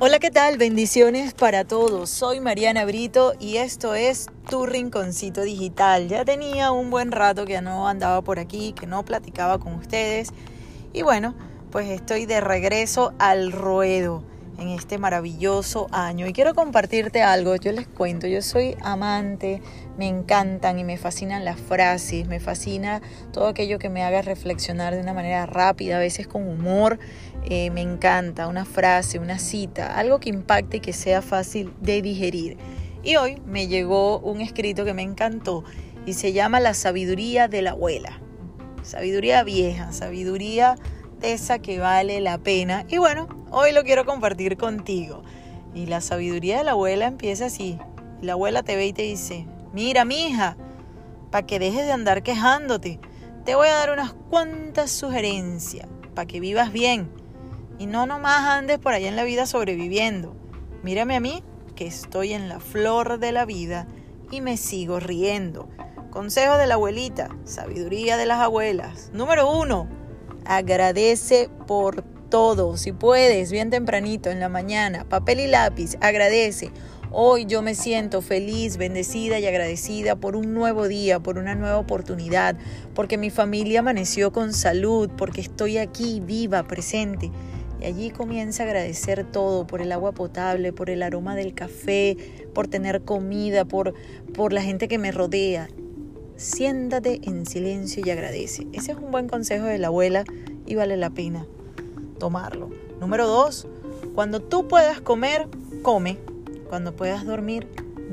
Hola, ¿qué tal? Bendiciones para todos. Soy Mariana Brito y esto es Tu Rinconcito Digital. Ya tenía un buen rato que no andaba por aquí, que no platicaba con ustedes. Y bueno, pues estoy de regreso al ruedo en este maravilloso año. Y quiero compartirte algo, yo les cuento, yo soy amante, me encantan y me fascinan las frases, me fascina todo aquello que me haga reflexionar de una manera rápida, a veces con humor, eh, me encanta una frase, una cita, algo que impacte y que sea fácil de digerir. Y hoy me llegó un escrito que me encantó y se llama La sabiduría de la abuela. Sabiduría vieja, sabiduría esa que vale la pena. Y bueno, hoy lo quiero compartir contigo. Y la sabiduría de la abuela empieza así. La abuela te ve y te dice, mira, mija, para que dejes de andar quejándote, te voy a dar unas cuantas sugerencias para que vivas bien. Y no nomás andes por allá en la vida sobreviviendo. Mírame a mí, que estoy en la flor de la vida y me sigo riendo. Consejo de la abuelita, sabiduría de las abuelas. Número uno, agradece por todo. Si puedes, bien tempranito en la mañana, papel y lápiz, agradece. Hoy yo me siento feliz, bendecida y agradecida por un nuevo día, por una nueva oportunidad, porque mi familia amaneció con salud, porque estoy aquí viva, presente. Y allí comienza a agradecer todo, por el agua potable, por el aroma del café, por tener comida, por, por la gente que me rodea siéntate en silencio y agradece. Ese es un buen consejo de la abuela y vale la pena tomarlo. Número dos, cuando tú puedas comer, come. Cuando puedas dormir,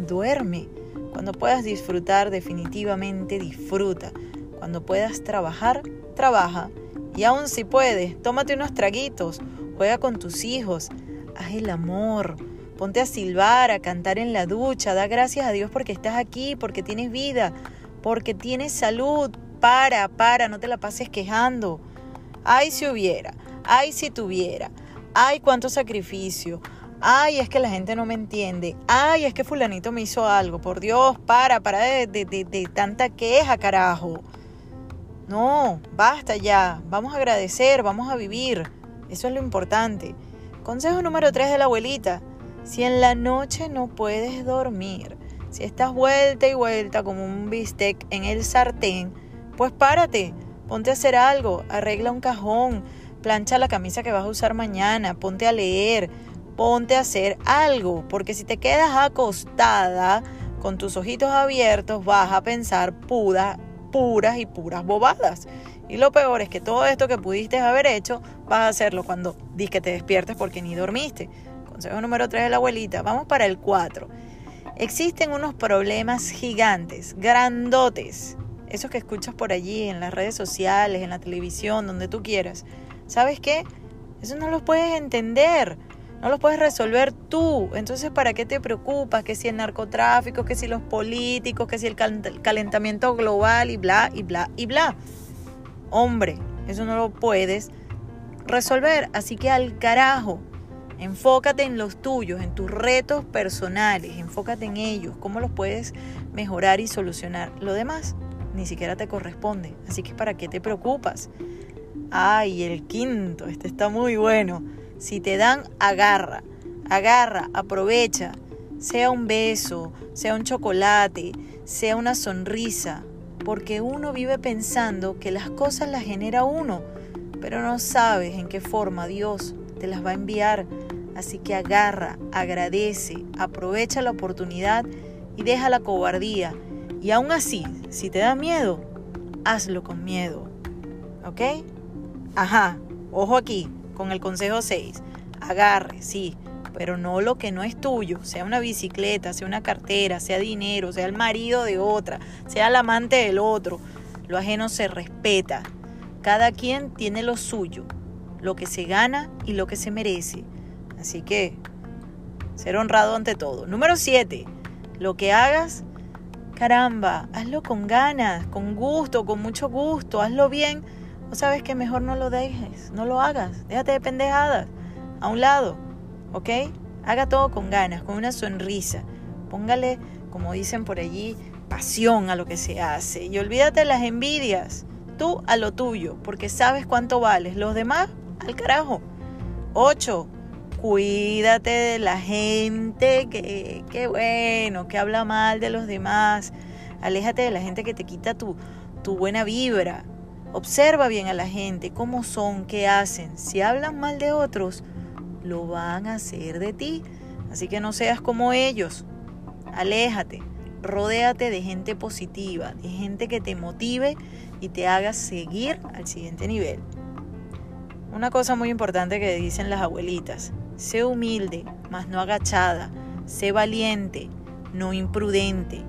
duerme. Cuando puedas disfrutar, definitivamente disfruta. Cuando puedas trabajar, trabaja. Y aún si puedes, tómate unos traguitos, juega con tus hijos, haz el amor, ponte a silbar, a cantar en la ducha, da gracias a Dios porque estás aquí, porque tienes vida, porque tienes salud. Para, para, no te la pases quejando. Ay, si hubiera, ay, si tuviera, ay, cuánto sacrificio. Ay, es que la gente no me entiende. Ay, es que fulanito me hizo algo. Por Dios, para, para de, de tanta queja, carajo. No, basta ya. Vamos a agradecer, vamos a vivir. Eso es lo importante. Consejo número 3 de la abuelita. Si en la noche no puedes dormir, si estás vuelta y vuelta como un bistec en el sartén, pues párate, ponte a hacer algo, arregla un cajón, plancha la camisa que vas a usar mañana, ponte a leer, ponte a hacer algo, porque si te quedas acostada con tus ojitos abiertos vas a pensar puras, puras y puras bobadas. Y lo peor es que todo esto que pudiste haber hecho, vas a hacerlo cuando dis que te despiertes porque ni dormiste. Consejo número 3 de la abuelita. Vamos para el 4. Existen unos problemas gigantes, grandotes, esos que escuchas por allí en las redes sociales, en la televisión, donde tú quieras. ¿Sabes qué? Eso no los puedes entender, no los puedes resolver tú. Entonces, ¿para qué te preocupas? Que si el narcotráfico, que si los políticos, que si el calentamiento global y bla, y bla, y bla. Hombre, eso no lo puedes resolver. Así que al carajo, Enfócate en los tuyos, en tus retos personales, enfócate en ellos, cómo los puedes mejorar y solucionar. Lo demás ni siquiera te corresponde, así que ¿para qué te preocupas? Ay, el quinto, este está muy bueno. Si te dan, agarra, agarra, aprovecha. Sea un beso, sea un chocolate, sea una sonrisa, porque uno vive pensando que las cosas las genera uno, pero no sabes en qué forma Dios te las va a enviar Así que agarra, agradece, aprovecha la oportunidad y deja la cobardía. Y aún así, si te da miedo, hazlo con miedo. ¿Ok? Ajá, ojo aquí, con el consejo 6. Agarre, sí, pero no lo que no es tuyo, sea una bicicleta, sea una cartera, sea dinero, sea el marido de otra, sea el amante del otro. Lo ajeno se respeta. Cada quien tiene lo suyo, lo que se gana y lo que se merece. Así que, ser honrado ante todo. Número 7. Lo que hagas, caramba, hazlo con ganas, con gusto, con mucho gusto, hazlo bien. O sabes que mejor no lo dejes, no lo hagas, déjate de pendejadas, a un lado, ¿ok? Haga todo con ganas, con una sonrisa. Póngale, como dicen por allí, pasión a lo que se hace. Y olvídate de las envidias. Tú a lo tuyo, porque sabes cuánto vales. Los demás, al carajo. 8 Cuídate de la gente que, que bueno, que habla mal de los demás. Aléjate de la gente que te quita tu, tu buena vibra. Observa bien a la gente, cómo son, qué hacen. Si hablan mal de otros, lo van a hacer de ti. Así que no seas como ellos. Aléjate. Rodéate de gente positiva, de gente que te motive y te haga seguir al siguiente nivel. Una cosa muy importante que dicen las abuelitas, sé humilde, mas no agachada, sé valiente, no imprudente.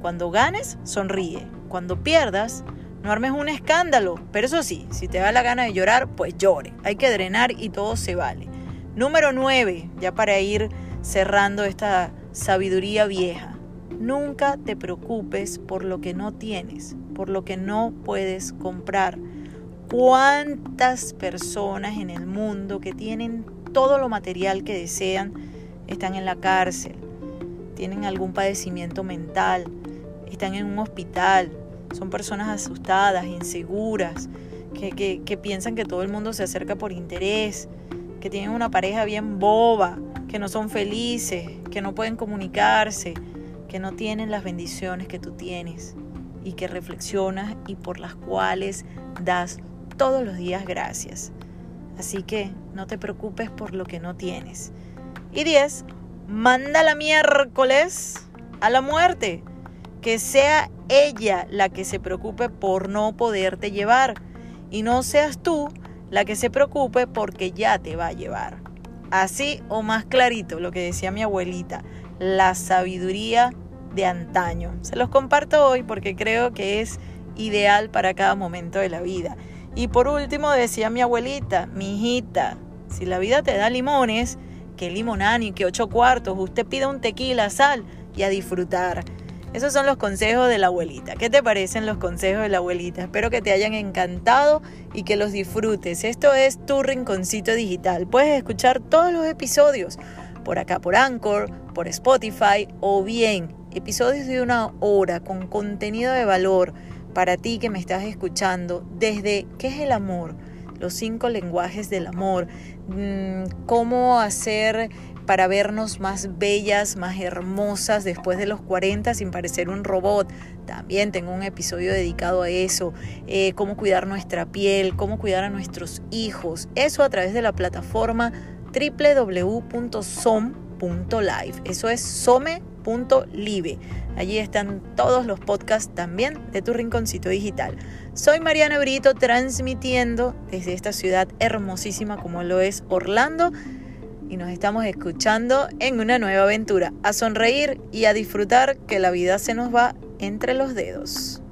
Cuando ganes, sonríe. Cuando pierdas, no armes un escándalo. Pero eso sí, si te da la gana de llorar, pues llore. Hay que drenar y todo se vale. Número 9, ya para ir cerrando esta sabiduría vieja. Nunca te preocupes por lo que no tienes, por lo que no puedes comprar. ¿Cuántas personas en el mundo que tienen todo lo material que desean están en la cárcel? Tienen algún padecimiento mental, están en un hospital, son personas asustadas, inseguras, que, que piensan que todo el mundo se acerca por interés, que tienen una pareja bien boba, que no son felices, que no pueden comunicarse, que no tienen las bendiciones que tú tienes y que reflexionas y por las cuales das todos los días gracias. Así que no te preocupes por lo que no tienes. Y 10. Manda la miércoles a la muerte. Que sea ella la que se preocupe por no poderte llevar y no seas tú la que se preocupe porque ya te va a llevar. Así o más clarito, lo que decía mi abuelita, la sabiduría de antaño. Se los comparto hoy porque creo que es ideal para cada momento de la vida. Y por último decía mi abuelita, mi hijita, si la vida te da limones, que limonani, que ocho cuartos, usted pida un tequila, sal y a disfrutar. Esos son los consejos de la abuelita. ¿Qué te parecen los consejos de la abuelita? Espero que te hayan encantado y que los disfrutes. Esto es tu rinconcito digital. Puedes escuchar todos los episodios por acá por Anchor, por Spotify o bien episodios de una hora con contenido de valor para ti que me estás escuchando desde qué es el amor, los cinco lenguajes del amor, mm, cómo hacer para vernos más bellas, más hermosas después de los 40 sin parecer un robot. También tengo un episodio dedicado a eso, eh, cómo cuidar nuestra piel, cómo cuidar a nuestros hijos. Eso a través de la plataforma www.som.live. Eso es Allí están todos los podcasts también de tu rinconcito digital. Soy Mariana Brito transmitiendo desde esta ciudad hermosísima como lo es Orlando y nos estamos escuchando en una nueva aventura, a sonreír y a disfrutar que la vida se nos va entre los dedos.